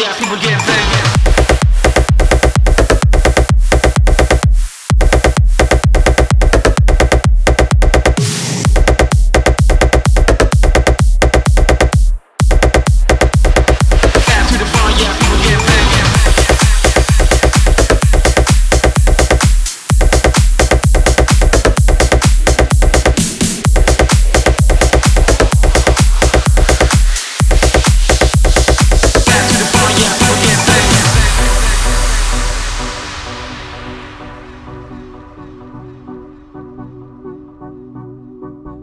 yeah, people get